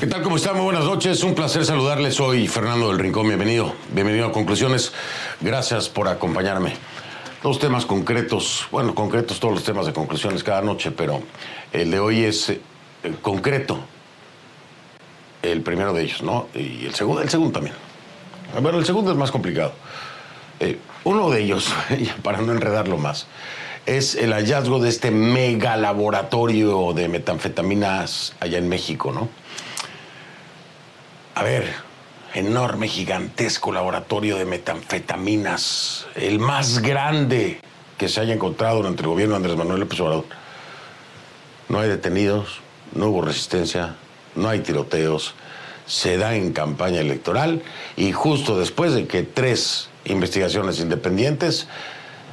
¿Qué tal? ¿Cómo están? Muy buenas noches. Un placer saludarles. Soy Fernando del Rincón. Bienvenido. Bienvenido a Conclusiones. Gracias por acompañarme. Dos temas concretos. Bueno, concretos todos los temas de conclusiones cada noche, pero el de hoy es eh, concreto. El primero de ellos, ¿no? Y el segundo, el segundo también. Bueno, el segundo es más complicado. Eh, uno de ellos, para no enredarlo más, es el hallazgo de este mega laboratorio de metanfetaminas allá en México, ¿no? A ver, enorme, gigantesco laboratorio de metanfetaminas, el más grande que se haya encontrado durante el gobierno de Andrés Manuel López Obrador. No hay detenidos, no hubo resistencia, no hay tiroteos, se da en campaña electoral y justo después de que tres investigaciones independientes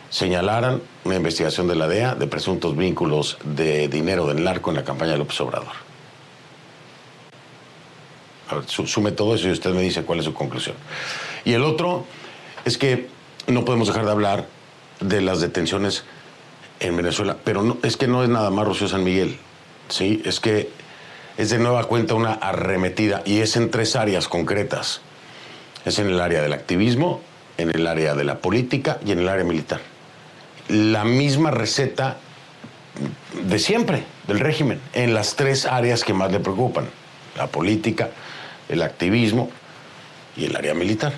señalaran una investigación de la DEA de presuntos vínculos de dinero del narco en la campaña de López Obrador. Sume todo eso y usted me dice cuál es su conclusión. Y el otro es que no podemos dejar de hablar de las detenciones en Venezuela, pero no, es que no es nada más Rocío San Miguel, ¿sí? Es que es de nueva cuenta una arremetida y es en tres áreas concretas. Es en el área del activismo, en el área de la política y en el área militar. La misma receta de siempre, del régimen, en las tres áreas que más le preocupan, la política, el activismo y el área militar.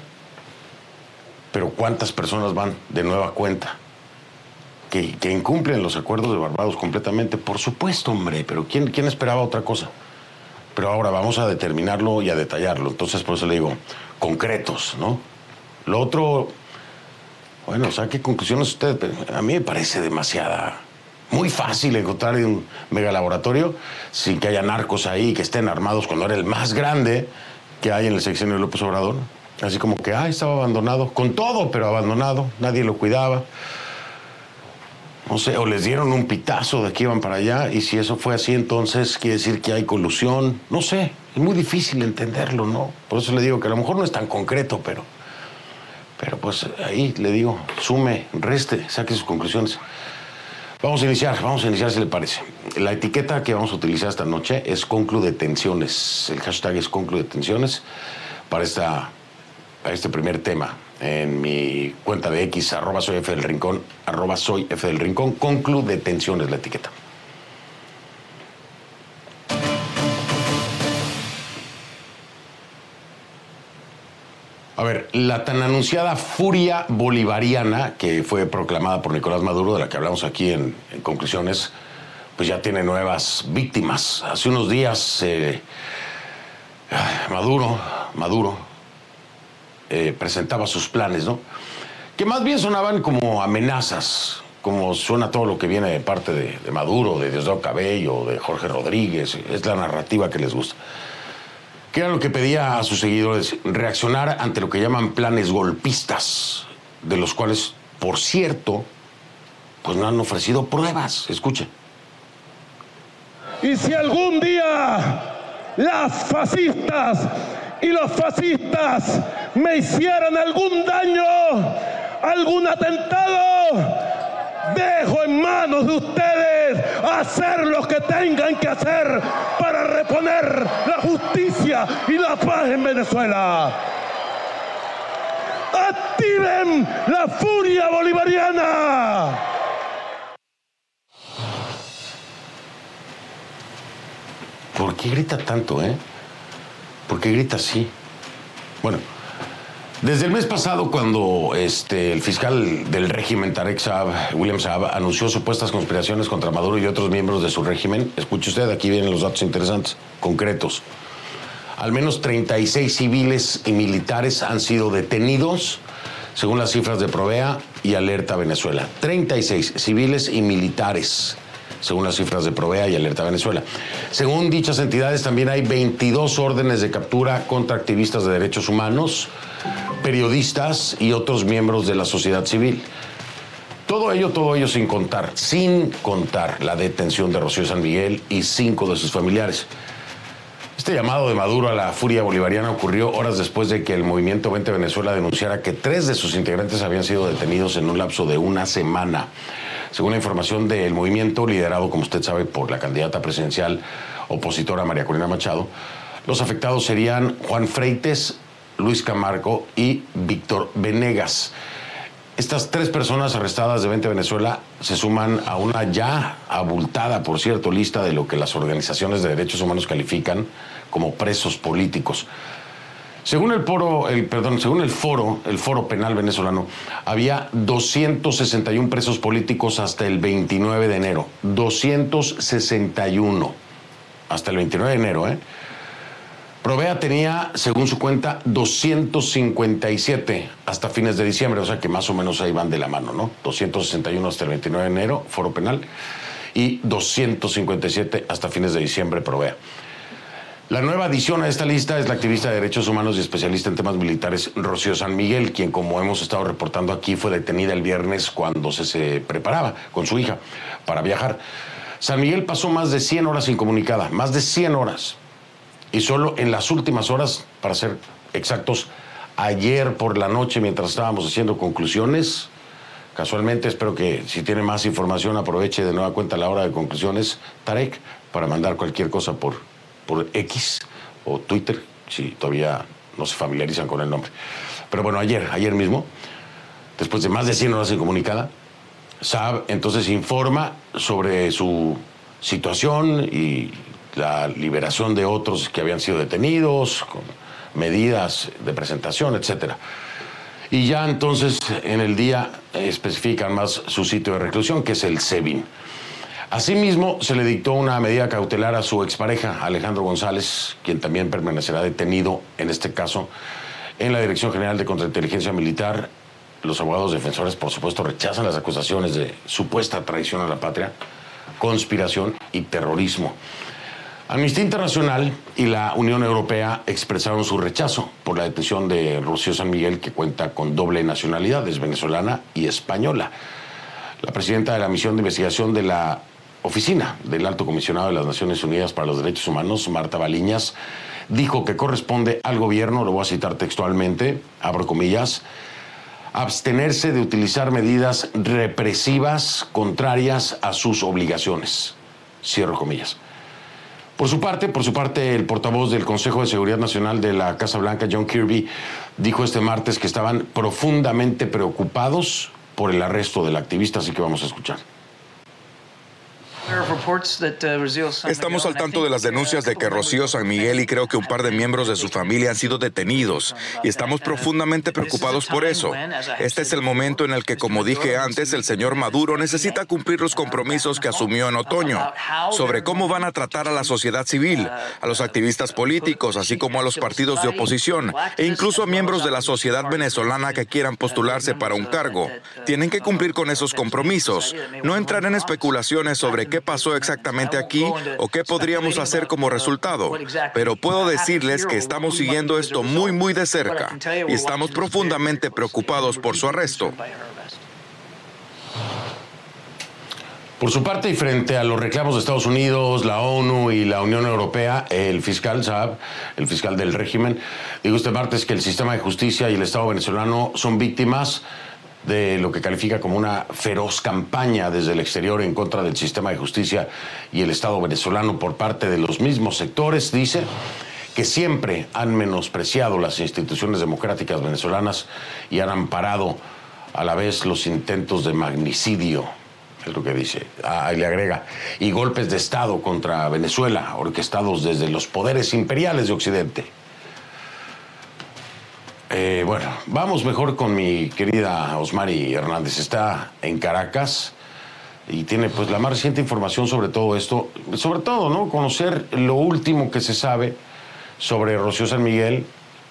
Pero ¿cuántas personas van de nueva cuenta? Que, que, incumplen los acuerdos de Barbados completamente. Por supuesto, hombre, pero ¿quién, ¿quién esperaba otra cosa? Pero ahora vamos a determinarlo y a detallarlo. Entonces, por eso le digo, concretos, ¿no? Lo otro, bueno, saque conclusiones usted. A mí me parece demasiada muy fácil encontrar un megalaboratorio sin que haya narcos ahí, que estén armados cuando era el más grande que hay en el sexenio de López Obrador. Así como que, ah, estaba abandonado, con todo, pero abandonado, nadie lo cuidaba. No sé, o les dieron un pitazo de que iban para allá, y si eso fue así, entonces quiere decir que hay colusión. No sé, es muy difícil entenderlo, ¿no? Por eso le digo que a lo mejor no es tan concreto, pero, pero pues ahí le digo, sume, reste, saque sus conclusiones. Vamos a iniciar, vamos a iniciar si le parece. La etiqueta que vamos a utilizar esta noche es conclu detenciones. El hashtag es conclu detenciones para, esta, para este primer tema. En mi cuenta de X, arroba soy F del Rincón, arroba soy F del Rincón, conclu detenciones la etiqueta. La tan anunciada furia bolivariana que fue proclamada por Nicolás Maduro, de la que hablamos aquí en, en conclusiones, pues ya tiene nuevas víctimas. Hace unos días eh, Maduro, Maduro eh, presentaba sus planes, ¿no? Que más bien sonaban como amenazas, como suena todo lo que viene de parte de, de Maduro, de Diosdado Cabello, de Jorge Rodríguez, es la narrativa que les gusta que era lo que pedía a sus seguidores, reaccionar ante lo que llaman planes golpistas, de los cuales, por cierto, pues no han ofrecido pruebas. Escuchen. Y si algún día las fascistas y los fascistas me hicieran algún daño, algún atentado, dejo en manos de ustedes hacer lo que tengan que hacer para reponer la justicia y la paz en Venezuela. Activen la furia bolivariana. ¿Por qué grita tanto, eh? ¿Por qué grita así? Bueno, desde el mes pasado, cuando este, el fiscal del régimen, Tarek Saab, William Saab, anunció supuestas conspiraciones contra Maduro y otros miembros de su régimen, escuche usted, aquí vienen los datos interesantes, concretos. Al menos 36 civiles y militares han sido detenidos, según las cifras de Provea y Alerta Venezuela. 36 civiles y militares según las cifras de Provea y Alerta Venezuela. Según dichas entidades, también hay 22 órdenes de captura contra activistas de derechos humanos, periodistas y otros miembros de la sociedad civil. Todo ello, todo ello sin contar, sin contar la detención de Rocío San Miguel y cinco de sus familiares. Este llamado de Maduro a la furia bolivariana ocurrió horas después de que el movimiento 20 Venezuela denunciara que tres de sus integrantes habían sido detenidos en un lapso de una semana. Según la información del movimiento, liderado, como usted sabe, por la candidata presidencial opositora María Corina Machado, Los afectados serían Juan Freites, Luis Camargo y Víctor Venegas. Estas tres personas arrestadas de 20 Venezuela se suman a una ya abultada, por cierto, lista de lo que las organizaciones de derechos humanos califican como presos políticos. Según el, foro, el, perdón, según el foro, el foro penal venezolano, había 261 presos políticos hasta el 29 de enero. 261 hasta el 29 de enero, ¿eh? Provea tenía, según su cuenta, 257 hasta fines de diciembre, o sea que más o menos ahí van de la mano, ¿no? 261 hasta el 29 de enero, foro penal, y 257 hasta fines de diciembre, Provea. La nueva adición a esta lista es la activista de derechos humanos y especialista en temas militares Rocío San Miguel, quien como hemos estado reportando aquí fue detenida el viernes cuando se, preparaba con su hija para viajar. San Miguel pasó más de 100 horas incomunicada, más de 100 horas y solo en las últimas horas, para ser exactos, ayer por la noche mientras estábamos haciendo conclusiones, casualmente espero que si tiene más información aproveche de nueva cuenta la hora de conclusiones, Tarek, para mandar cualquier cosa por, por X o Twitter, si todavía no se familiarizan con el nombre. Pero bueno, ayer, ayer mismo, después de más de 100 horas incomunicada, Saab entonces informa sobre su situación y la liberación de otros que habían sido detenidos, con medidas de presentación, etc. Y ya entonces en el día especifican más su sitio de reclusión, que es el SEBIN. Asimismo, se le dictó una medida cautelar a su expareja, Alejandro González, quien también permanecerá detenido, en este caso, en la Dirección General de Contrainteligencia Militar. Los abogados defensores, por supuesto, rechazan las acusaciones de supuesta traición a la patria, conspiración y terrorismo. Amnistía Internacional y la Unión Europea expresaron su rechazo por la detención de Rocío San Miguel, que cuenta con doble nacionalidad, es venezolana y española. La presidenta de la misión de investigación de la Oficina del Alto Comisionado de las Naciones Unidas para los Derechos Humanos, Marta Baliñas, dijo que corresponde al gobierno, lo voy a citar textualmente, abro comillas, abstenerse de utilizar medidas represivas contrarias a sus obligaciones. Cierro comillas. Por su parte, por su parte, el portavoz del Consejo de Seguridad Nacional de la Casa Blanca, John Kirby, dijo este martes que estaban profundamente preocupados por el arresto del activista, así que vamos a escuchar. Uh, Estamos al tanto de las denuncias de que Rocío San Miguel y creo que un par de miembros de su familia han sido detenidos y estamos profundamente preocupados por eso. Este es el momento en el que, como dije antes, el señor Maduro necesita cumplir los compromisos que asumió en otoño sobre cómo van a tratar a la sociedad civil, a los activistas políticos, así como a los partidos de oposición e incluso a miembros de la sociedad venezolana que quieran postularse para un cargo. Tienen que cumplir con esos compromisos, no entrar en especulaciones sobre qué pasó exactamente aquí o qué podríamos hacer como resultado, pero puedo decirles que estamos siguiendo esto muy, muy de cerca y estamos profundamente preocupados por su arresto. Por su parte, y frente a los reclamos de Estados Unidos, la ONU y la Unión Europea, el fiscal Saab, el fiscal del régimen, dijo este martes que el sistema de justicia y el Estado venezolano son víctimas de lo que califica como una feroz campaña desde el exterior en contra del sistema de justicia y el Estado venezolano por parte de los mismos sectores, dice que siempre han menospreciado las instituciones democráticas venezolanas y han amparado a la vez los intentos de magnicidio, es lo que dice, ahí le agrega, y golpes de Estado contra Venezuela, orquestados desde los poderes imperiales de Occidente. Eh, bueno, vamos mejor con mi querida Osmari Hernández. Está en Caracas y tiene pues la más reciente información sobre todo esto. Sobre todo, ¿no? Conocer lo último que se sabe sobre Rocío San Miguel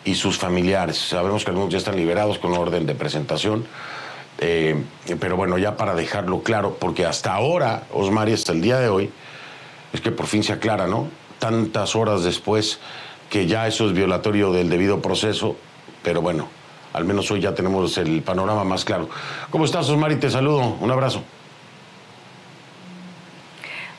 y sus familiares. Sabemos que algunos ya están liberados con orden de presentación. Eh, pero bueno, ya para dejarlo claro, porque hasta ahora, Osmari, hasta el día de hoy, es que por fin se aclara, ¿no? Tantas horas después que ya eso es violatorio del debido proceso, pero bueno, al menos hoy ya tenemos el panorama más claro. ¿Cómo estás, Osmari? Te saludo. Un abrazo.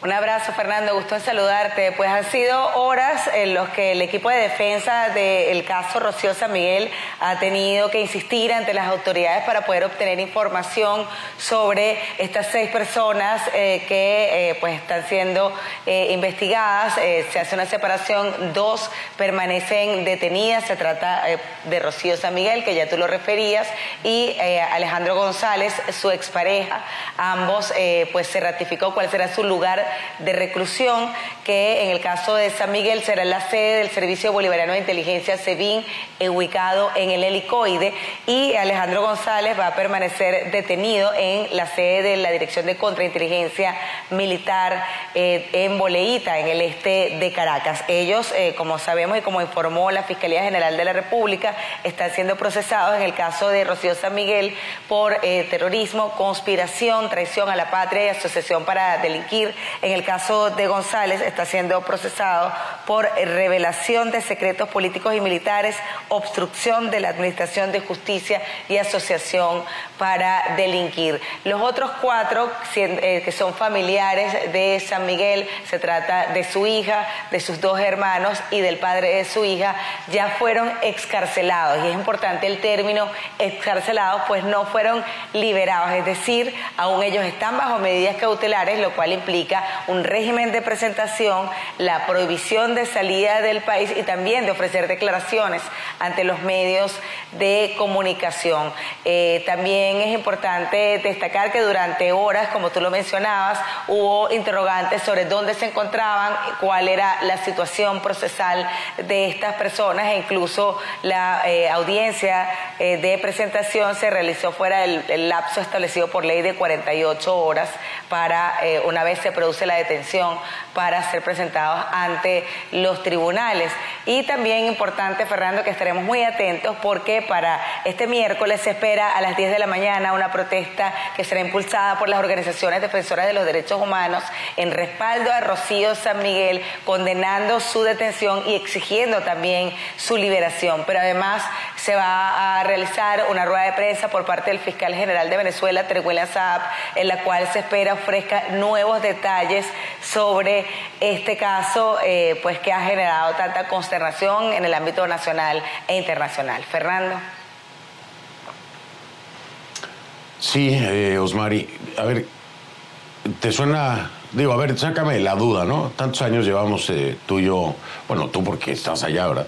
Un abrazo, Fernando. Gusto en saludarte. Pues han sido horas en los que el equipo de defensa del caso Rocío San Miguel ha tenido que insistir ante las autoridades para poder obtener información sobre estas seis personas eh, que eh, pues están siendo eh, investigadas. se hace una separación, dos permanecen detenidas. Se trata de Rocío San Miguel, que ya tú lo referías, y Alejandro González, su expareja. Ambos pues se ratificó cuál será su lugar de reclusión, que en el caso de San Miguel será la sede del Servicio Bolivariano de Inteligencia SEBIN, ubicado en el helicoide, y Alejandro González va a permanecer detenido en la sede de la Dirección de Contrainteligencia Militar eh, en Boleíta, en el este de Caracas. Ellos, eh, como sabemos y como informó la Fiscalía General de la República, están siendo procesados en el caso de Rocío San Miguel por eh, terrorismo, conspiración, traición a la patria y asociación para delinquir. En el caso de González está siendo procesado por revelación de secretos políticos y militares, obstrucción de la Administración de Justicia y asociación para delinquir. Los otros cuatro, eh, que son familiares de San Miguel, se trata de su hija, de sus dos hermanos y del padre de su hija, ya fueron excarcelados. Y es importante el término excarcelados, pues no fueron liberados, es decir, aún ellos están bajo medidas cautelares, lo cual implica un régimen de presentación, la prohibición de salida del país y también de ofrecer declaraciones ante los medios de comunicación. Eh, también es importante destacar que durante horas, como tú lo mencionabas, hubo interrogantes sobre dónde se encontraban, cuál era la situación procesal de estas personas e incluso la eh, audiencia eh, de presentación se realizó fuera del lapso establecido por ley de 48 horas para, una vez se produce la detención, para ser presentados ante los tribunales. Y también importante, Fernando, que estaremos muy atentos porque para este miércoles se espera a las 10 de la mañana una protesta que será impulsada por las organizaciones defensoras de los derechos humanos en respaldo a Rocío San Miguel, condenando su detención y exigiendo también su liberación. Pero además se va a realizar una rueda de prensa por parte del fiscal general de Venezuela, Teruel Saab, en la cual se espera ofrezca nuevos detalles sobre este caso, eh, pues que ha generado tanta consternación en el ámbito nacional e internacional. Fernando. Sí, eh, Osmari, a ver, ¿te suena Digo, a ver, sácame la duda, ¿no? Tantos años llevamos eh, tú y yo, bueno, tú porque estás allá, ¿verdad?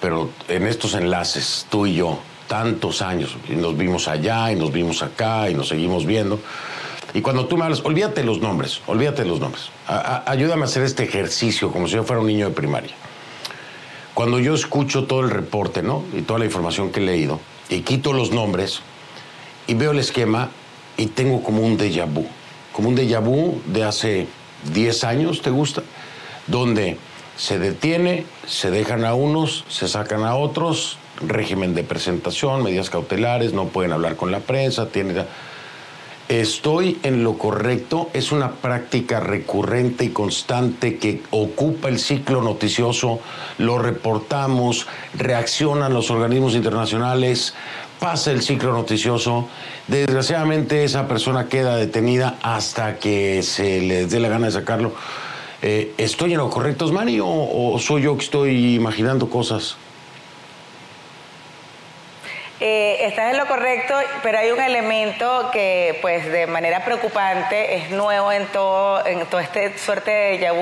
Pero en estos enlaces, tú y yo, tantos años, y nos vimos allá y nos vimos acá y nos seguimos viendo. Y cuando tú me hablas, olvídate los nombres, olvídate los nombres. ayúdame a hacer este ejercicio como si yo fuera un niño de primaria. Cuando yo escucho todo el reporte, ¿no? Y toda la información que he leído, y quito los nombres, y veo el esquema, y tengo como un déjà vu. Como un déjà vu de hace 10 años, ¿te gusta? Donde se detiene, se dejan a unos, se sacan a otros, régimen de presentación, medidas cautelares, no pueden hablar con la prensa, tienen estoy en lo correcto, es una práctica recurrente y constante que ocupa el ciclo noticioso, lo reportamos, reaccionan los organismos internacionales, pasa el ciclo noticioso, desgraciadamente esa persona queda detenida hasta que se les dé la gana de sacarlo. Eh, ¿Estoy en lo correcto, Osmani, o, o soy yo que estoy imaginando cosas? Eh, estás en lo correcto, pero hay un elemento que, pues, de manera preocupante es nuevo en todo, en toda esta suerte de déjà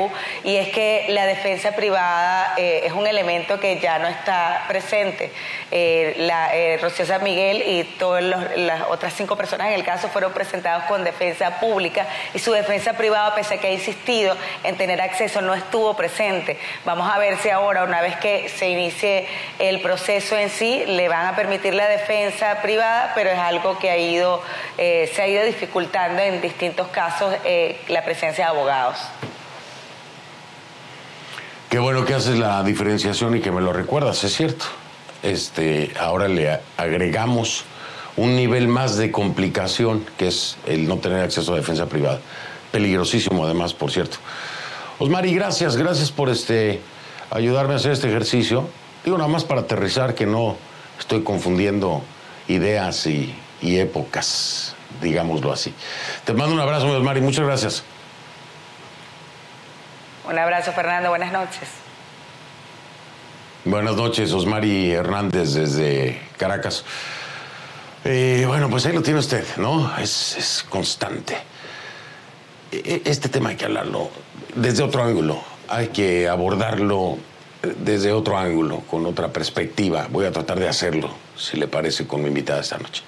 y es que la defensa privada eh, es un elemento que ya no está presente. Eh, la, eh, Rocío Miguel y todas las otras cinco personas en el caso fueron presentados con defensa pública y su defensa privada, pese a que ha insistido en tener acceso, no estuvo presente. Vamos a ver si ahora, una vez que se inicie el proceso en sí, le van a permitir la defensa privada, pero es algo que ha ido, eh, se ha ido dificultando en distintos casos eh, la presencia de abogados. Qué bueno que haces la diferenciación y que me lo recuerdas, es cierto. Este, ahora le agregamos un nivel más de complicación, que es el no tener acceso a defensa privada. Peligrosísimo, además, por cierto. Osmari, gracias, gracias por este, ayudarme a hacer este ejercicio. Digo, nada más para aterrizar que no estoy confundiendo ideas y, épocas, digámoslo así. Te mando un abrazo, mi Osmari, muchas gracias. Un abrazo, Fernando. Buenas noches. Buenas noches, Osmari Hernández desde Caracas. Eh, bueno, pues ahí lo tiene usted, ¿no? Es, constante. E, e, este tema hay que hablarlo desde otro ángulo. Hay que abordarlo desde otro ángulo, con otra perspectiva. Voy a tratar de hacerlo, si le parece, con mi invitada esta noche.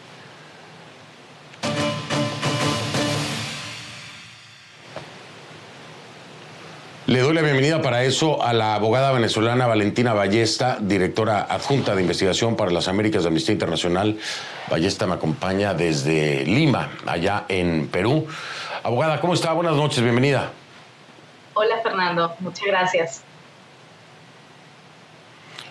Le doy la bienvenida para eso a la abogada venezolana Valentina Ballesta, directora adjunta de investigación para las Américas de Amnistía Internacional. Ballesta me acompaña desde Lima, allá en Perú. Abogada, ¿cómo está? Buenas noches, bienvenida. Hola Fernando, muchas gracias.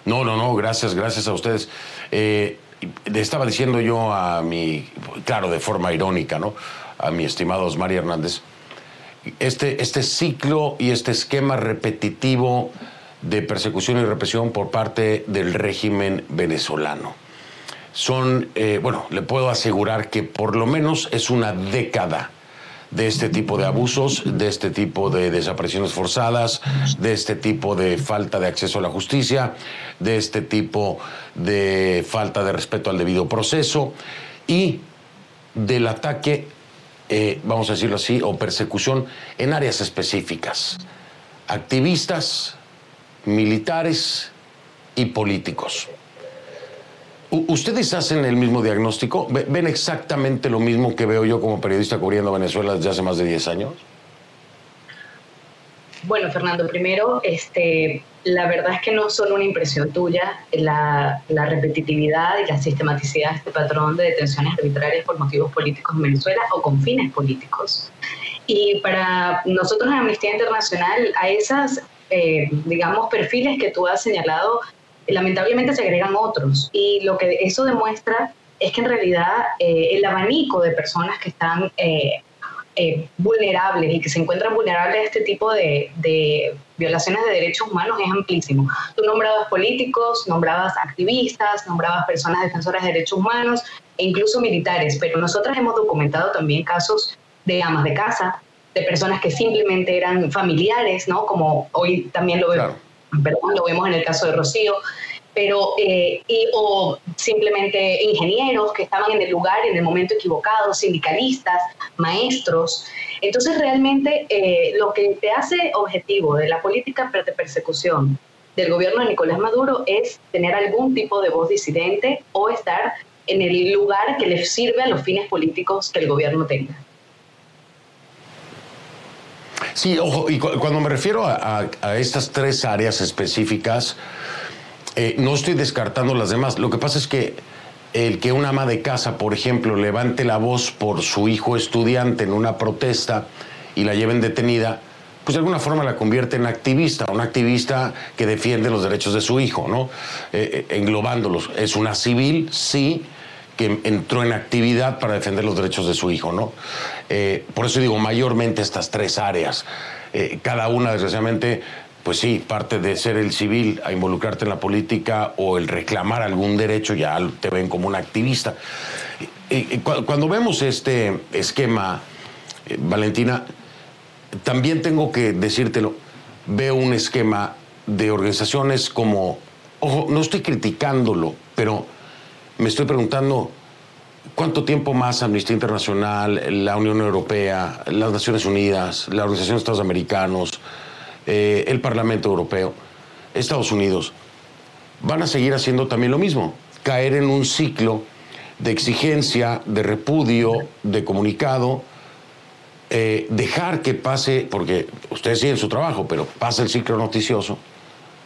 No, no, no, gracias, gracias a ustedes. Eh, le estaba diciendo yo a mi, claro, de forma irónica, ¿no? A mi estimado Osmar Hernández, este, este ciclo y este esquema repetitivo de persecución y represión por parte del régimen venezolano. Son, eh, bueno, le puedo asegurar que por lo menos es una década de este tipo de abusos, de este tipo de desapariciones forzadas, de este tipo de falta de acceso a la justicia, de este tipo de falta de respeto al debido proceso y del ataque eh, vamos a decirlo así, o persecución en áreas específicas. Activistas, militares y políticos. ¿Ustedes hacen el mismo diagnóstico? ¿Ven exactamente lo mismo que veo yo como periodista cubriendo Venezuela desde hace más de 10 años? Bueno, Fernando, primero, este, la verdad es que no solo una impresión tuya, la, repetitividad y la sistematicidad de este patrón de detenciones arbitrarias por motivos políticos en Venezuela o con fines políticos. Y para nosotros en Amnistía Internacional, a esas, eh, digamos, perfiles que tú has señalado, lamentablemente se agregan otros. Y lo que eso demuestra es que en realidad eh, el abanico de personas que están eh, eh, vulnerables y que se encuentran vulnerables a este tipo de, violaciones de derechos humanos es amplísimo. Tú nombrabas políticos, nombrabas activistas, nombrabas personas defensoras de derechos humanos e incluso militares, pero nosotras hemos documentado también casos de amas de casa, de personas que simplemente eran familiares, ¿no? Como hoy también lo, vemos, lo vemos en el caso de Rocío, pero eh, o simplemente ingenieros que estaban en el lugar en el momento equivocado, sindicalistas, maestros. Entonces realmente eh, lo que te hace objetivo de la política de persecución del gobierno de Nicolás Maduro es tener algún tipo de voz disidente o estar en el lugar que le sirve a los fines políticos que el gobierno tenga. Sí, ojo, y cuando me refiero a estas tres áreas específicas, eh, no estoy descartando las demás. Lo que pasa es que el que una ama de casa, por ejemplo, levante la voz por su hijo estudiante en una protesta y la lleven detenida, pues de alguna forma la convierte en activista, una activista que defiende los derechos de su hijo, ¿no? Eh, eh, englobándolos. Es una civil, sí, que entró en actividad para defender los derechos de su hijo, ¿no? por eso digo, mayormente estas tres áreas. cada una, desgraciadamente, pues sí, parte de ser el civil a involucrarte en la política o el reclamar algún derecho, ya te ven como un activista. Cuando vemos este esquema, eh, Valentina, también tengo que decírtelo, veo un esquema de organizaciones como, ojo, no estoy criticándolo, pero me estoy preguntando cuánto tiempo más Amnistía Internacional, la Unión Europea, las Naciones Unidas, la Organización de Estados Americanos, eh, el Parlamento Europeo, Estados Unidos, van a seguir haciendo también lo mismo, caer en un ciclo de exigencia, de repudio, de comunicado, eh, dejar que pase, porque ustedes siguen su trabajo, pero pasa el ciclo noticioso,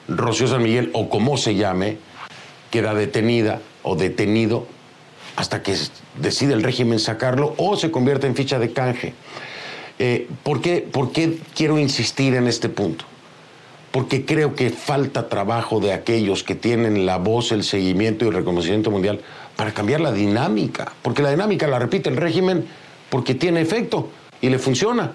Rocío San Miguel, o como se llame, queda detenida o detenido hasta que decide el régimen sacarlo o se convierte en ficha de canje. Eh, ¿por, qué, quiero insistir en este punto? Porque creo que falta trabajo de aquellos que tienen la voz, el seguimiento y el reconocimiento mundial para cambiar la dinámica. Porque la dinámica la repite el régimen porque tiene efecto y le funciona.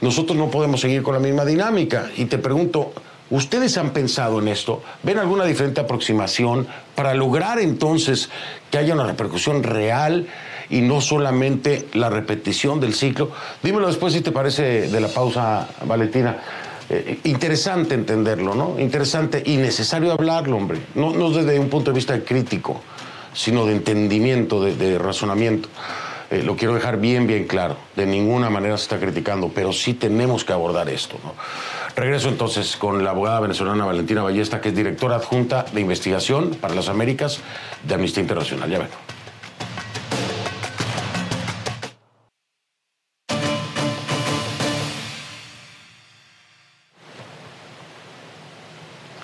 Nosotros no podemos seguir con la misma dinámica. Y te pregunto, ¿Ustedes han pensado en esto? ¿Ven alguna diferente aproximación para lograr entonces que haya una repercusión real y no solamente la repetición del ciclo. Dímelo después si te parece de la pausa, Valentina. eh, interesante entenderlo, ¿no? Interesante y necesario hablarlo, hombre. No, no desde un punto de vista crítico, sino de entendimiento, de, razonamiento. Eh, lo quiero dejar bien, bien claro. De ninguna manera se está criticando, pero sí tenemos que abordar esto, ¿no? Regreso entonces con la abogada venezolana Valentina Ballesta, que es directora adjunta de investigación para las Américas de Amnistía Internacional. Ya vengo.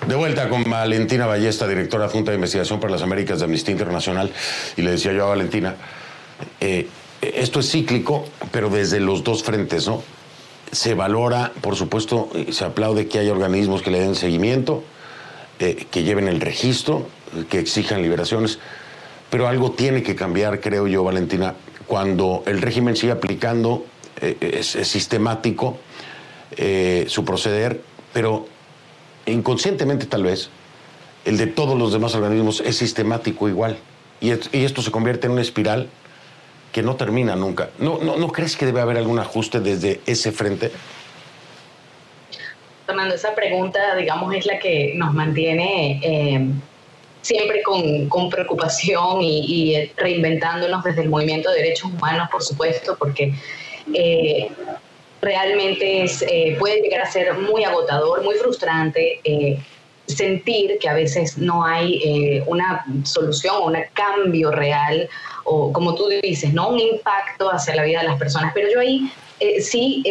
De vuelta con Valentina Ballesta, directora adjunta de investigación para las Américas de Amnistía Internacional. Y le decía yo a Valentina, eh, esto es cíclico, pero desde los dos frentes, ¿no? Se valora, por supuesto, se aplaude que haya organismos que le den seguimiento, eh, que lleven el registro, que exijan liberaciones, pero algo tiene que cambiar, creo yo, Valentina, cuando el régimen sigue aplicando, eh, es, es, sistemático su proceder, pero inconscientemente tal vez, el de todos los demás organismos es sistemático igual. Y, esto se convierte en una espiral que no termina nunca. ¿No, no, crees que debe haber algún ajuste desde ese frente? Fernando, esa pregunta, digamos, es la que nos mantiene eh, siempre con, preocupación y, reinventándonos desde el movimiento de derechos humanos, por supuesto, porque eh, realmente eh, puede llegar a ser muy agotador, muy frustrante. Eh, sentir que a veces no hay una solución o un cambio real o como tú dices, no un impacto hacia la vida de las personas. Pero yo ahí sí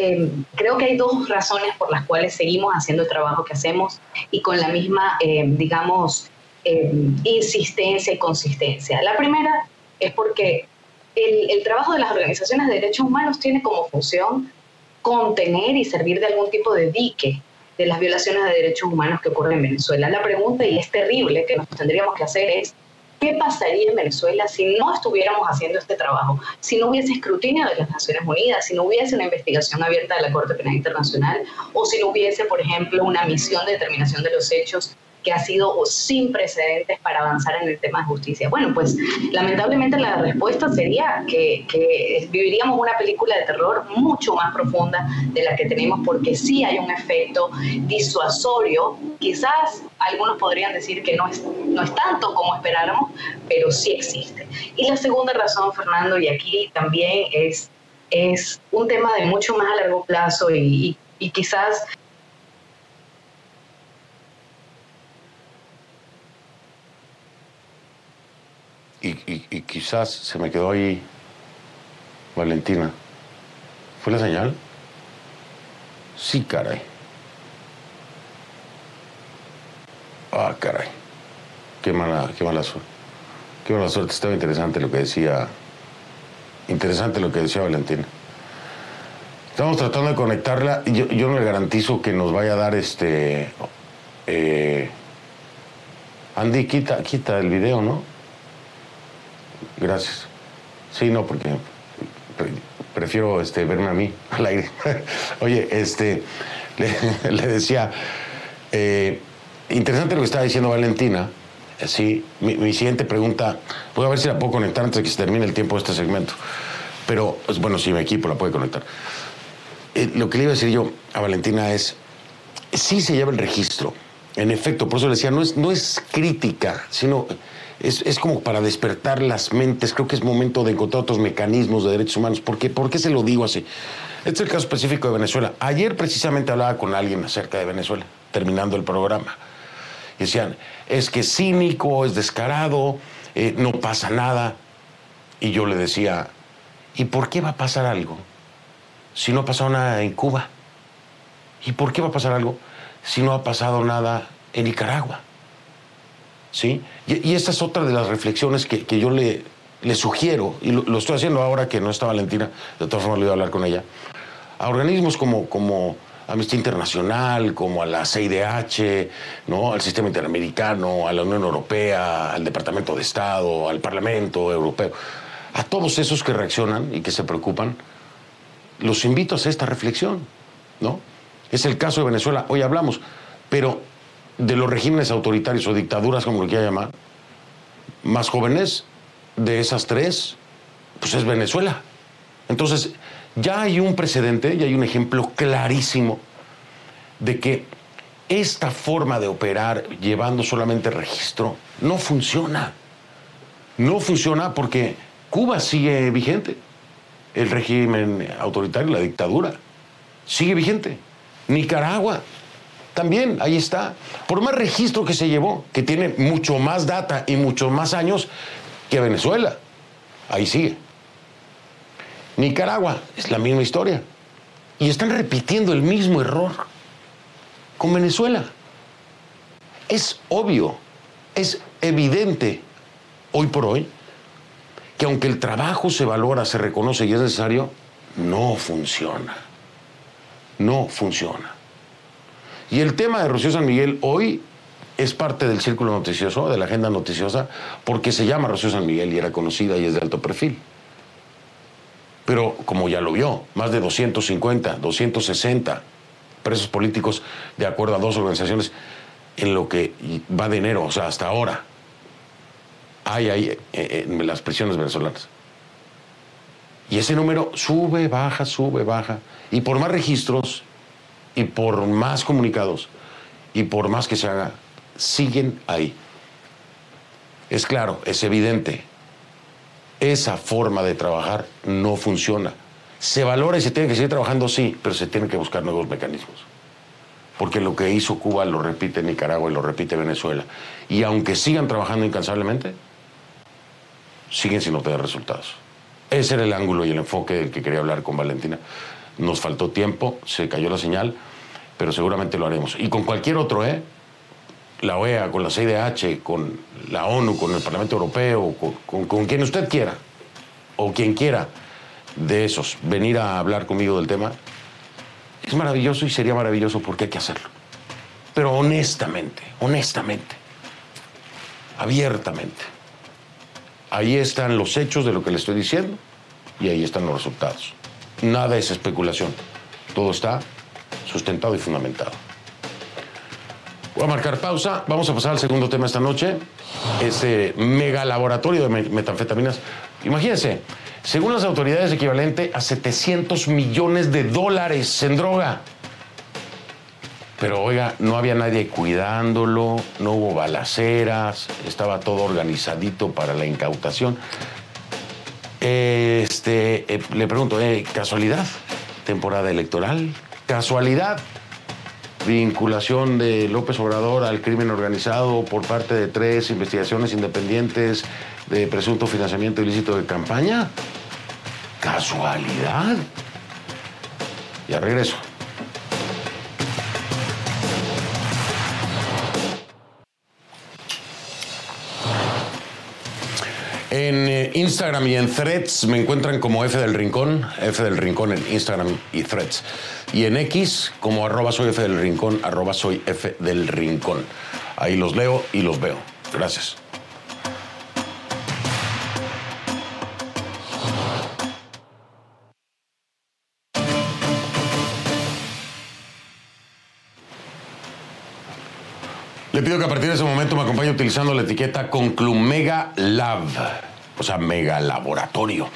creo que hay dos razones por las cuales seguimos haciendo el trabajo que hacemos y con la misma, digamos, insistencia y consistencia. La primera es porque el, el trabajo de las organizaciones de derechos humanos tiene como función contener y servir de algún tipo de dique de las violaciones de derechos humanos que ocurren en Venezuela. La pregunta, y es terrible, que nos tendríamos que hacer es, ¿qué pasaría en Venezuela si no estuviéramos haciendo este trabajo? Si no hubiese escrutinio de las Naciones Unidas, si no hubiese una investigación abierta de la Corte Penal Internacional, o si no hubiese, por ejemplo, una misión de determinación de los hechos que ha sido sin precedentes para avanzar en el tema de justicia? Bueno, pues lamentablemente la respuesta sería que, viviríamos una película de terror mucho más profunda de la que tenemos porque sí hay un efecto disuasorio. Quizás algunos podrían decir que no es, no es tanto como esperáramos, pero sí existe. Y la segunda razón, Fernando, y aquí también es, es un tema de mucho más a largo plazo y, y quizás y, quizás se me quedó ahí Valentina. ¿Fue la señal? Sí, caray. Ah, caray. Qué mala, qué mala suerte. Qué mala suerte. Estaba interesante lo que decía. Interesante lo que decía Valentina. Estamos tratando de conectarla. Yo, yo no le garantizo que nos vaya a dar este. Eh, Andy, quita, quita el video, ¿no? Gracias. Sí, no, porque prefiero este, verme a mí al aire. Oye, este, le, decía, eh, interesante lo que estaba diciendo Valentina. Sí, mi, siguiente pregunta, voy a ver si la puedo conectar antes de que se termine el tiempo de este segmento. Pero, pues, bueno, si mi equipo la puede conectar. Eh, lo que le iba a decir yo a Valentina es, sí se lleva el registro. En efecto, por eso le decía, no es, no es crítica, sino es, como para despertar las mentes. Creo que es momento de encontrar otros mecanismos de derechos humanos. ¿Por qué, ¿Por qué se lo digo así? Este es el caso específico de Venezuela. Ayer precisamente hablaba con alguien acerca de Venezuela, terminando el programa. Y decían, es que es cínico, es descarado, eh, no pasa nada. Y yo le decía, ¿y por qué va a pasar algo si no ha pasado nada en Cuba? ¿Y por qué va a pasar algo si no ha pasado nada en Nicaragua? ¿sí? Y, esta es otra de las reflexiones que, yo le, le, sugiero, y lo, estoy haciendo ahora que no está Valentina, de todas formas le voy a hablar con ella, a organismos como, como Amnistía Internacional, como a la CIDH, ¿no? al sistema interamericano, a la Unión Europea, al Departamento de Estado, al Parlamento Europeo, a todos esos que reaccionan y que se preocupan, los invito a hacer esta reflexión, ¿no? Es el caso de Venezuela, hoy hablamos, pero de los regímenes autoritarios o dictaduras, como lo quiera llamar, más jóvenes de esas tres, pues es Venezuela. Entonces, ya hay un precedente, ya hay un ejemplo clarísimo de que esta forma de operar llevando solamente registro no funciona. No funciona porque Cuba sigue vigente. El régimen autoritario, la dictadura, sigue vigente. Nicaragua también, ahí está. Por más registro que se llevó, que tiene mucho más data y muchos más años que Venezuela, ahí sigue. Nicaragua es la misma historia. Y están repitiendo el mismo error con Venezuela. Es obvio, es evidente hoy por hoy que aunque el trabajo se valora, se reconoce y es necesario, no funciona. No funciona. Y el tema de Rocío San Miguel hoy es parte del círculo noticioso, de la agenda noticiosa, porque se llama Rocío San Miguel y era conocida y es de alto perfil. Pero como ya lo vio, más de 250, 260 presos políticos de acuerdo a dos organizaciones en lo que va de enero, o sea, hasta ahora, hay ahí eh, en las prisiones venezolanas. Y ese número sube, baja, sube, baja. Y por más registros y por más comunicados y por más que se haga, siguen ahí. Es claro, es evidente. Esa forma de trabajar no funciona. Se valora y se tiene que seguir trabajando, sí, pero se tienen que buscar nuevos mecanismos. Porque lo que hizo Cuba lo repite Nicaragua y lo repite Venezuela. Y aunque sigan trabajando incansablemente, siguen sin obtener resultados. Ese era el ángulo y el enfoque del que quería hablar con Valentina. Nos faltó tiempo, se cayó la señal, pero seguramente lo haremos. Y con cualquier otro, ¿eh? La OEA, con la CIDH, con la ONU, con el Parlamento Europeo, con, con quien usted quiera, o quien quiera de esos, venir a hablar conmigo del tema, es maravilloso y sería maravilloso porque hay que hacerlo. Pero honestamente, honestamente, abiertamente, ahí están los hechos de lo que le estoy diciendo y ahí están los resultados. Nada es especulación. Todo está sustentado y fundamentado. Voy a marcar pausa. Vamos a pasar al segundo tema esta noche. Ese mega laboratorio de metanfetaminas. Imagínense, según las autoridades, equivalente a 700 millones de dólares en droga. Pero oiga, no había nadie cuidándolo, no hubo balaceras, estaba todo organizadito para la incautación. Este, eh, le pregunto, ¿eh, ¿casualidad? ¿Temporada electoral? ¿Casualidad? Vinculación de López Obrador al crimen organizado por parte de tres investigaciones independientes de presunto financiamiento ilícito de campaña. ¿Casualidad? Ya regreso. En eh, Instagram y en Threads me encuentran como F del Rincón, F del Rincón en Instagram y Threads. Y en X como arroba soy F del Rincón, arroba soy F del Rincón. Ahí los leo y los veo. Gracias. Le pido que a partir de ese momento me acompañe utilizando la etiqueta Conclumega Lab, o sea, Mega Laboratorio.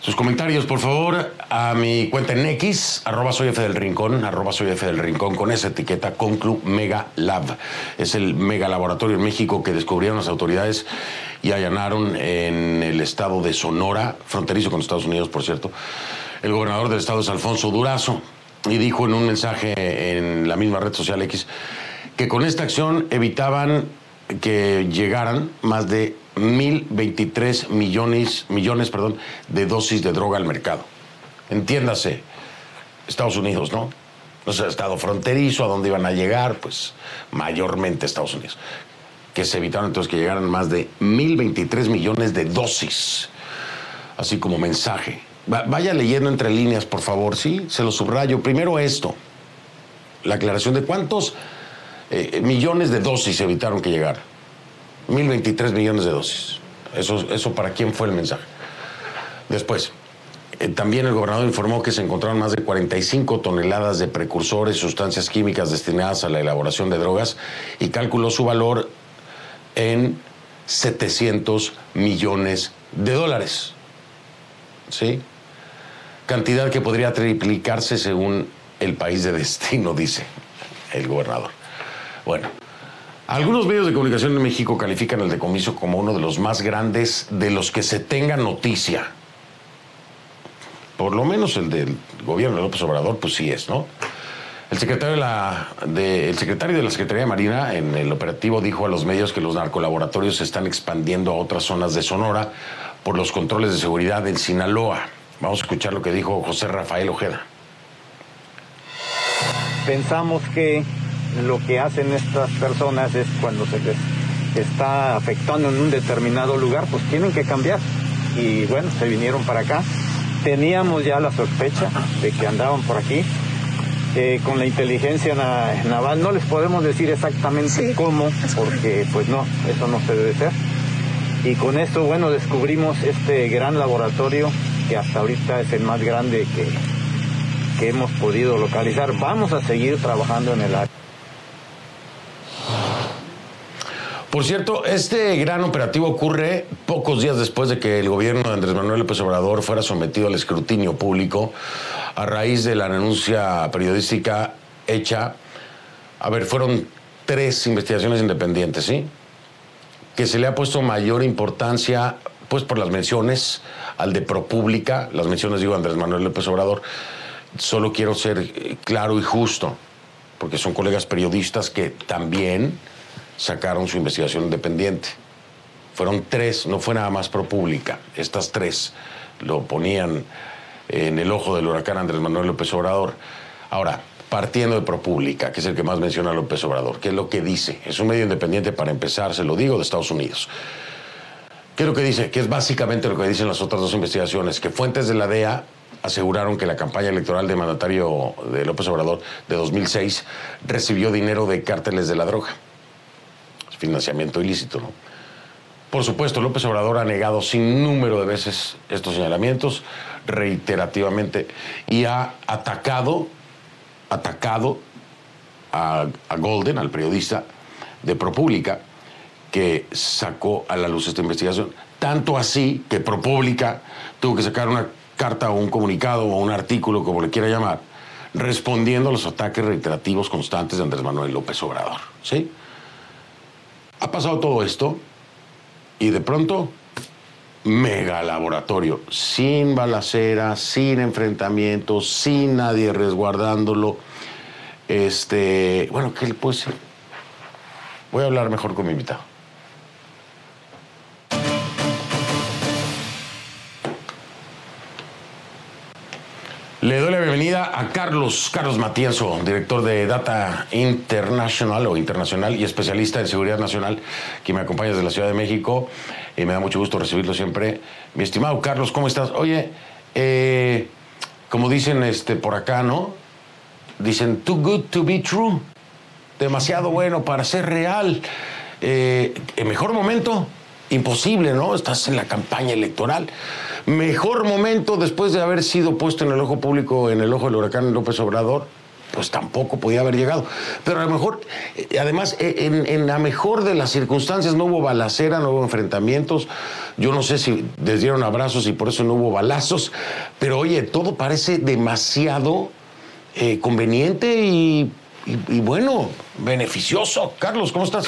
Sus comentarios, por favor, a mi cuenta en X, arroba soy del Rincón, arroba soy F del Rincón, con esa etiqueta Conclu Mega Lab. Es el mega laboratorio en México que descubrieron las autoridades y allanaron en el estado de Sonora, fronterizo con Estados Unidos, por cierto. El gobernador del estado es Alfonso Durazo y dijo en un mensaje en la misma red social X que con esta acción evitaban que llegaran más de 1.023 millones, millones perdón, de dosis de droga al mercado. Entiéndase, Estados Unidos, ¿no? O sea, estado fronterizo, a dónde iban a llegar, pues mayormente Estados Unidos. Que se evitaron entonces que llegaran más de 1.023 millones de dosis, así como mensaje. vaya leyendo entre líneas, por favor, ¿sí? Se lo subrayo. Primero esto, la aclaración de cuántos eh, millones de dosis evitaron que llegara. 1.023 millones de dosis. Eso, eso para quién fue el mensaje. Después, eh, también el gobernador informó que se encontraron más de 45 toneladas de precursores, sustancias químicas destinadas a la elaboración de drogas y calculó su valor en 700 millones de dólares. ¿Sí? Cantidad que podría triplicarse según el país de destino, dice. el gobernador. Bueno, algunos medios de comunicación en México califican el decomiso como uno de los más grandes de los que se tenga noticia. Por lo menos el del gobierno de López Obrador, pues sí es, ¿no? El secretario de, la, el secretario de la Secretaría de Marina en el operativo dijo a los medios que los narcolaboratorios se están expandiendo a otras zonas de Sonora por los controles de seguridad en Sinaloa. Vamos a escuchar lo que dijo José Rafael Ojeda. Pensamos que lo que hacen estas personas es cuando se les está afectando en un determinado lugar, pues tienen que cambiar. Y bueno, se vinieron para acá. Teníamos ya la sospecha de que andaban por aquí, eh, con la inteligencia naval. No les podemos decir exactamente cómo, porque pues no, eso no se debe ser. Y con esto, bueno, descubrimos este gran laboratorio que hasta ahorita es el más grande que, que hemos podido localizar. Vamos a seguir trabajando en el área. Por cierto, este gran operativo ocurre pocos días después de que el gobierno de Andrés Manuel López Obrador fuera sometido al escrutinio público a raíz de la renuncia periodística hecha. A ver, fueron tres investigaciones independientes, ¿sí? Que se le ha puesto mayor importancia, pues por las menciones al de ProPública, las menciones digo Andrés Manuel López Obrador. Solo quiero ser claro y justo, porque son colegas periodistas que también sacaron su investigación independiente. Fueron tres, no fue nada más ProPública. Estas tres lo ponían en el ojo del huracán Andrés Manuel López Obrador. Ahora, partiendo de ProPública, que es el que más menciona López Obrador, ¿qué es lo que dice? Es un medio independiente, para empezar, se lo digo, de Estados Unidos. ¿Qué es lo que dice? Que es básicamente lo que dicen las otras dos investigaciones, que fuentes de la DEA aseguraron que la campaña electoral de mandatario de López Obrador de 2006 recibió dinero de cárteles de la droga financiamiento ilícito. ¿no? Por supuesto, López Obrador ha negado sin número de veces estos señalamientos, reiterativamente, y ha atacado, atacado a, Golden, al periodista de ProPública, que sacó a la luz esta investigación. Tanto así que ProPública tuvo que sacar una carta o un comunicado o un artículo, como le quiera llamar, respondiendo a los ataques reiterativos constantes de Andrés Manuel López Obrador. ¿Sí? Ha pasado todo esto y de pronto, mega laboratorio, sin balacera, sin enfrentamientos, sin nadie resguardándolo. Este, bueno, ¿qué le puede ser? Voy a hablar mejor con mi invitado. Le doy la bienvenida a Carlos, Carlos Matienzo, director de Data International o Internacional y especialista en seguridad nacional, que me acompaña desde la Ciudad de México y me da mucho gusto recibirlo siempre. Mi estimado Carlos, ¿cómo estás? Oye, eh, como dicen este, por acá, ¿no? Dicen, too good to be true. Demasiado bueno para ser real. Eh, ¿El mejor momento? Imposible, ¿no? Estás en la campaña electoral mejor momento después de haber sido puesto en el ojo público, en el ojo del huracán López Obrador, pues tampoco podía haber llegado. Pero a lo mejor, eh, además, eh, en, la mejor de las circunstancias no hubo balacera, no hubo enfrentamientos. Yo no sé si les dieron abrazos y por eso no hubo balazos. Pero oye, todo parece demasiado eh, conveniente y, y bueno, beneficioso. Carlos, ¿cómo estás?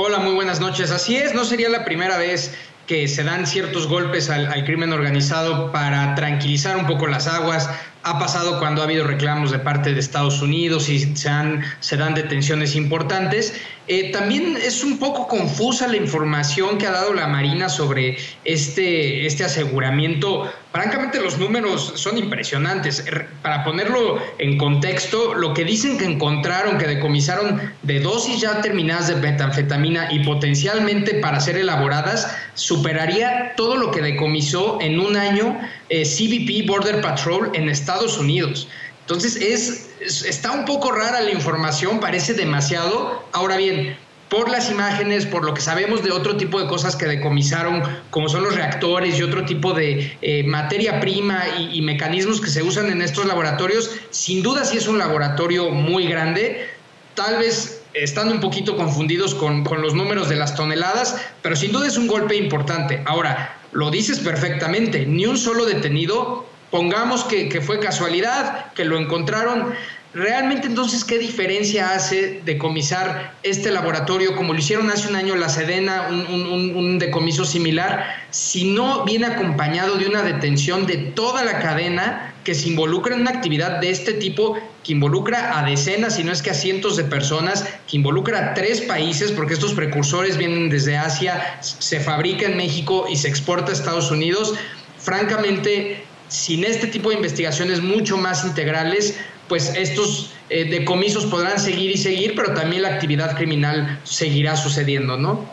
Hola, muy buenas noches. Así es, no sería la primera vez que se dan ciertos golpes al, crimen organizado para tranquilizar un poco las aguas. Ha pasado cuando ha habido reclamos de parte de Estados Unidos y se, se dan detenciones importantes. Eh, también es un poco confusa la información que ha dado la Marina sobre este, este aseguramiento Francamente los números son impresionantes. Para ponerlo en contexto, lo que dicen que encontraron, que decomisaron de dosis ya terminadas de metanfetamina y potencialmente para ser elaboradas, superaría todo lo que decomisó en un año eh, CBP Border Patrol en Estados Unidos. Entonces es, está un poco rara la información, parece demasiado. Ahora bien, por las imágenes, por lo que sabemos de otro tipo de cosas que decomisaron, como son los reactores y otro tipo de eh, materia prima y, mecanismos que se usan en estos laboratorios, sin duda sí es un laboratorio muy grande, tal vez estando un poquito confundidos con, los números de las toneladas, pero sin duda es un golpe importante. Ahora, lo dices perfectamente, ni un solo detenido, pongamos que, fue casualidad, que lo encontraron realmente entonces, ¿qué diferencia hace decomisar este laboratorio como lo hicieron hace un año la Sedena, un, decomiso similar, si no viene acompañado de una detención de toda la cadena que se involucra en una actividad de este tipo, que involucra a decenas, si no es que a cientos de personas, que involucra a tres países, porque estos precursores vienen desde Asia, se fabrica en México y se exporta a Estados Unidos? Francamente, sin este tipo de investigaciones mucho más integrales, pues estos eh, decomisos podrán seguir y seguir, pero también la actividad criminal seguirá sucediendo, ¿no?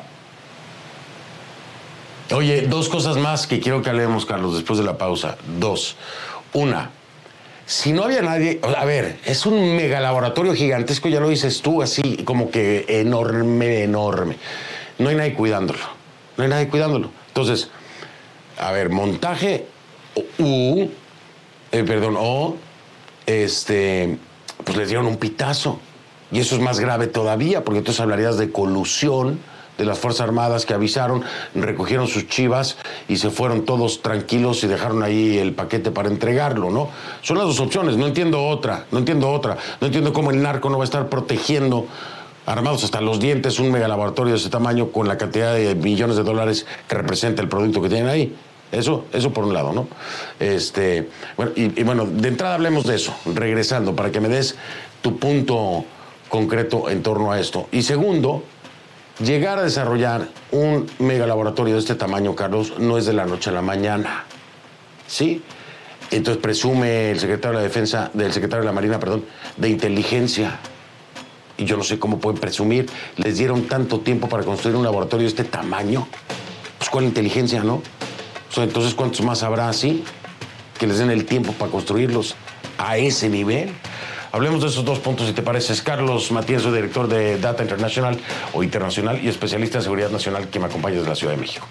Oye, dos cosas más que quiero que hablemos, Carlos, después de la pausa. Dos. Una, si no había nadie, a ver, es un mega laboratorio gigantesco, ya lo dices tú, así como que enorme, enorme. No hay nadie cuidándolo. No hay nadie cuidándolo. Entonces, a ver, montaje U, eh, perdón, O este, pues les dieron un pitazo. Y eso es más grave todavía, porque entonces hablarías de colusión de las Fuerzas Armadas que avisaron, recogieron sus chivas y se fueron todos tranquilos y dejaron ahí el paquete para entregarlo, ¿no? Son las dos opciones, no entiendo otra, no entiendo otra. No entiendo cómo el narco no va a estar protegiendo armados hasta los dientes un megalaboratorio de ese tamaño con la cantidad de millones de dólares que representa el producto que tienen ahí. Eso, eso por un lado, ¿no? Este, bueno, y, bueno, de entrada hablemos de eso, regresando, para que me des tu punto concreto en torno a esto. Y segundo, llegar a desarrollar un mega laboratorio de este tamaño, Carlos, no es de la noche a la mañana. ¿Sí? Entonces presume el secretario de la Defensa, del secretario de la Marina, perdón, de inteligencia. Y yo no sé cómo pueden presumir. Les dieron tanto tiempo para construir un laboratorio de este tamaño. Pues cuál inteligencia, ¿no? Entonces, ¿cuántos más habrá así? Que les den el tiempo para construirlos a ese nivel. Hablemos de esos dos puntos, si te parece. Carlos Matías, director de Data International o Internacional y especialista en seguridad nacional que me acompaña desde la Ciudad de México.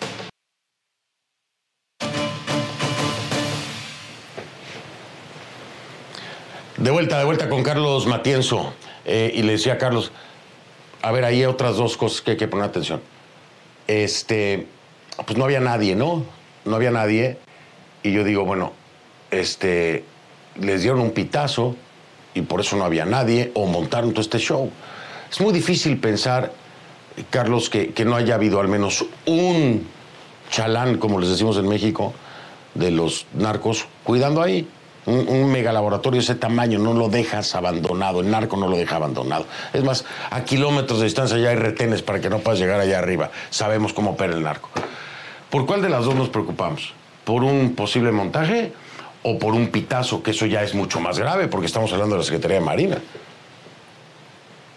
De vuelta, de vuelta con Carlos Matienzo. Eh, y le decía a Carlos, a ver, ahí hay otras dos cosas que hay que poner atención. Este, pues no había nadie, ¿no? No había nadie. Y yo digo, bueno, este, les dieron un pitazo y por eso no había nadie, o montaron todo este show. Es muy difícil pensar, Carlos, que, que no haya habido al menos un chalán, como les decimos en México, de los narcos, cuidando ahí. Un, un, mega laboratorio de ese tamaño no lo dejas abandonado, el narco no lo deja abandonado. Es más, a kilómetros de distancia ya hay retenes para que no puedas llegar allá arriba. Sabemos cómo opera el narco. ¿Por cuál de las dos nos preocupamos? ¿Por un posible montaje o por un pitazo, que eso ya es mucho más grave, porque estamos hablando de la Secretaría de Marina?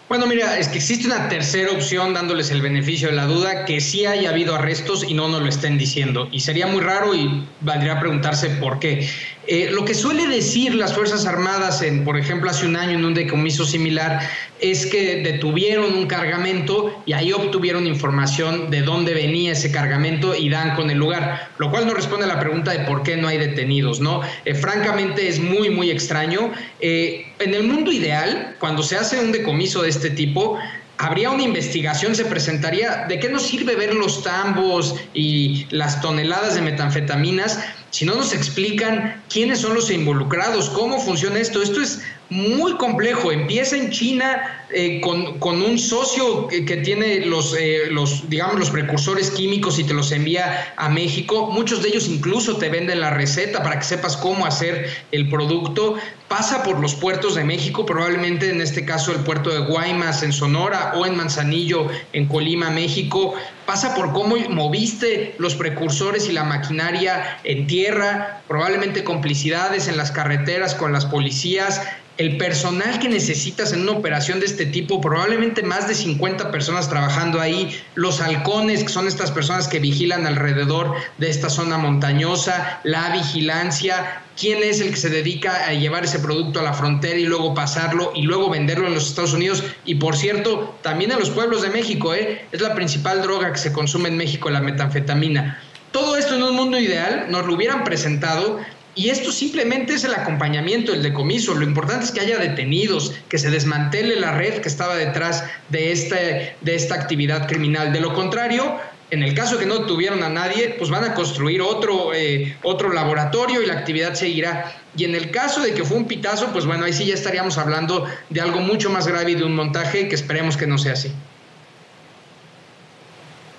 Bueno, mira, es que existe una tercera opción dándoles el beneficio de la duda, que sí haya habido arrestos y no nos lo estén diciendo. Y sería muy raro y valdría preguntarse por qué. Eh, lo que suele decir las Fuerzas Armadas, en, por ejemplo, hace un año en un decomiso similar, es que detuvieron un cargamento y ahí obtuvieron información de dónde venía ese cargamento y dan con el lugar, lo cual no responde a la pregunta de por qué no hay detenidos, ¿no? Eh, francamente es muy, muy extraño. Eh, en el mundo ideal, cuando se hace un decomiso de este tipo, habría una investigación, se presentaría, ¿de qué nos sirve ver los tambos y las toneladas de metanfetaminas si no nos explican quiénes son los involucrados, cómo funciona esto? Esto es muy complejo. Empieza en China eh, con, un socio que, tiene los, eh, los, digamos, los precursores químicos y te los envía a México. Muchos de ellos incluso te venden la receta para que sepas cómo hacer el producto. Pasa por los puertos de México, probablemente en este caso el puerto de Guaymas en Sonora o en Manzanillo en Colima, México. Pasa por cómo moviste los precursores y la maquinaria en tierra, probablemente complicidades en las carreteras con las policías el personal que necesitas en una operación de este tipo, probablemente más de 50 personas trabajando ahí, los halcones, que son estas personas que vigilan alrededor de esta zona montañosa, la vigilancia, quién es el que se dedica a llevar ese producto a la frontera y luego pasarlo y luego venderlo en los Estados Unidos y por cierto, también en los pueblos de México, ¿eh? es la principal droga que se consume en México, la metanfetamina. Todo esto en un mundo ideal nos lo hubieran presentado y esto simplemente es el acompañamiento, el decomiso. Lo importante es que haya detenidos, que se desmantele la red que estaba detrás de, este, de esta actividad criminal. De lo contrario, En el caso que no tuvieron a nadie, pues van a construir otro, eh, otro laboratorio y la actividad seguirá. Y en el caso de que fue un pitazo, pues bueno, ahí sí ya estaríamos hablando de algo mucho más grave y de un montaje que esperemos que no sea así.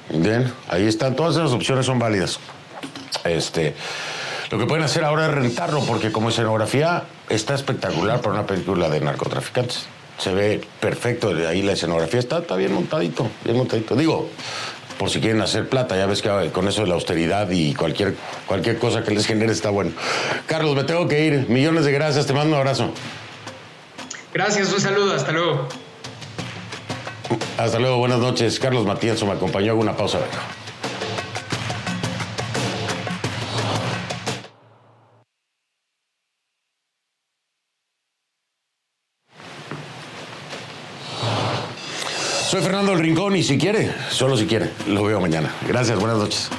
Bien, ahí están, todas esas opciones son válidas. Este, lo que pueden hacer ahora es rentarlo, porque como escenografía está espectacular para una película de narcotraficantes. Se ve perfecto, ahí la escenografía está, está bien montadito, bien montadito. Digo, por si quieren hacer plata, ya ves que con eso de la austeridad y cualquier, cualquier cosa que les genere está bueno. Carlos, me tengo que ir. Millones de gracias, te mando un abrazo. Gracias, un saludo, hasta luego. Hasta luego, buenas noches. Carlos Matías me acompañó. Hago una pausa. Fernando El Rincón y si quiere, solo si quiere, lo veo mañana. Gracias, buenas noches.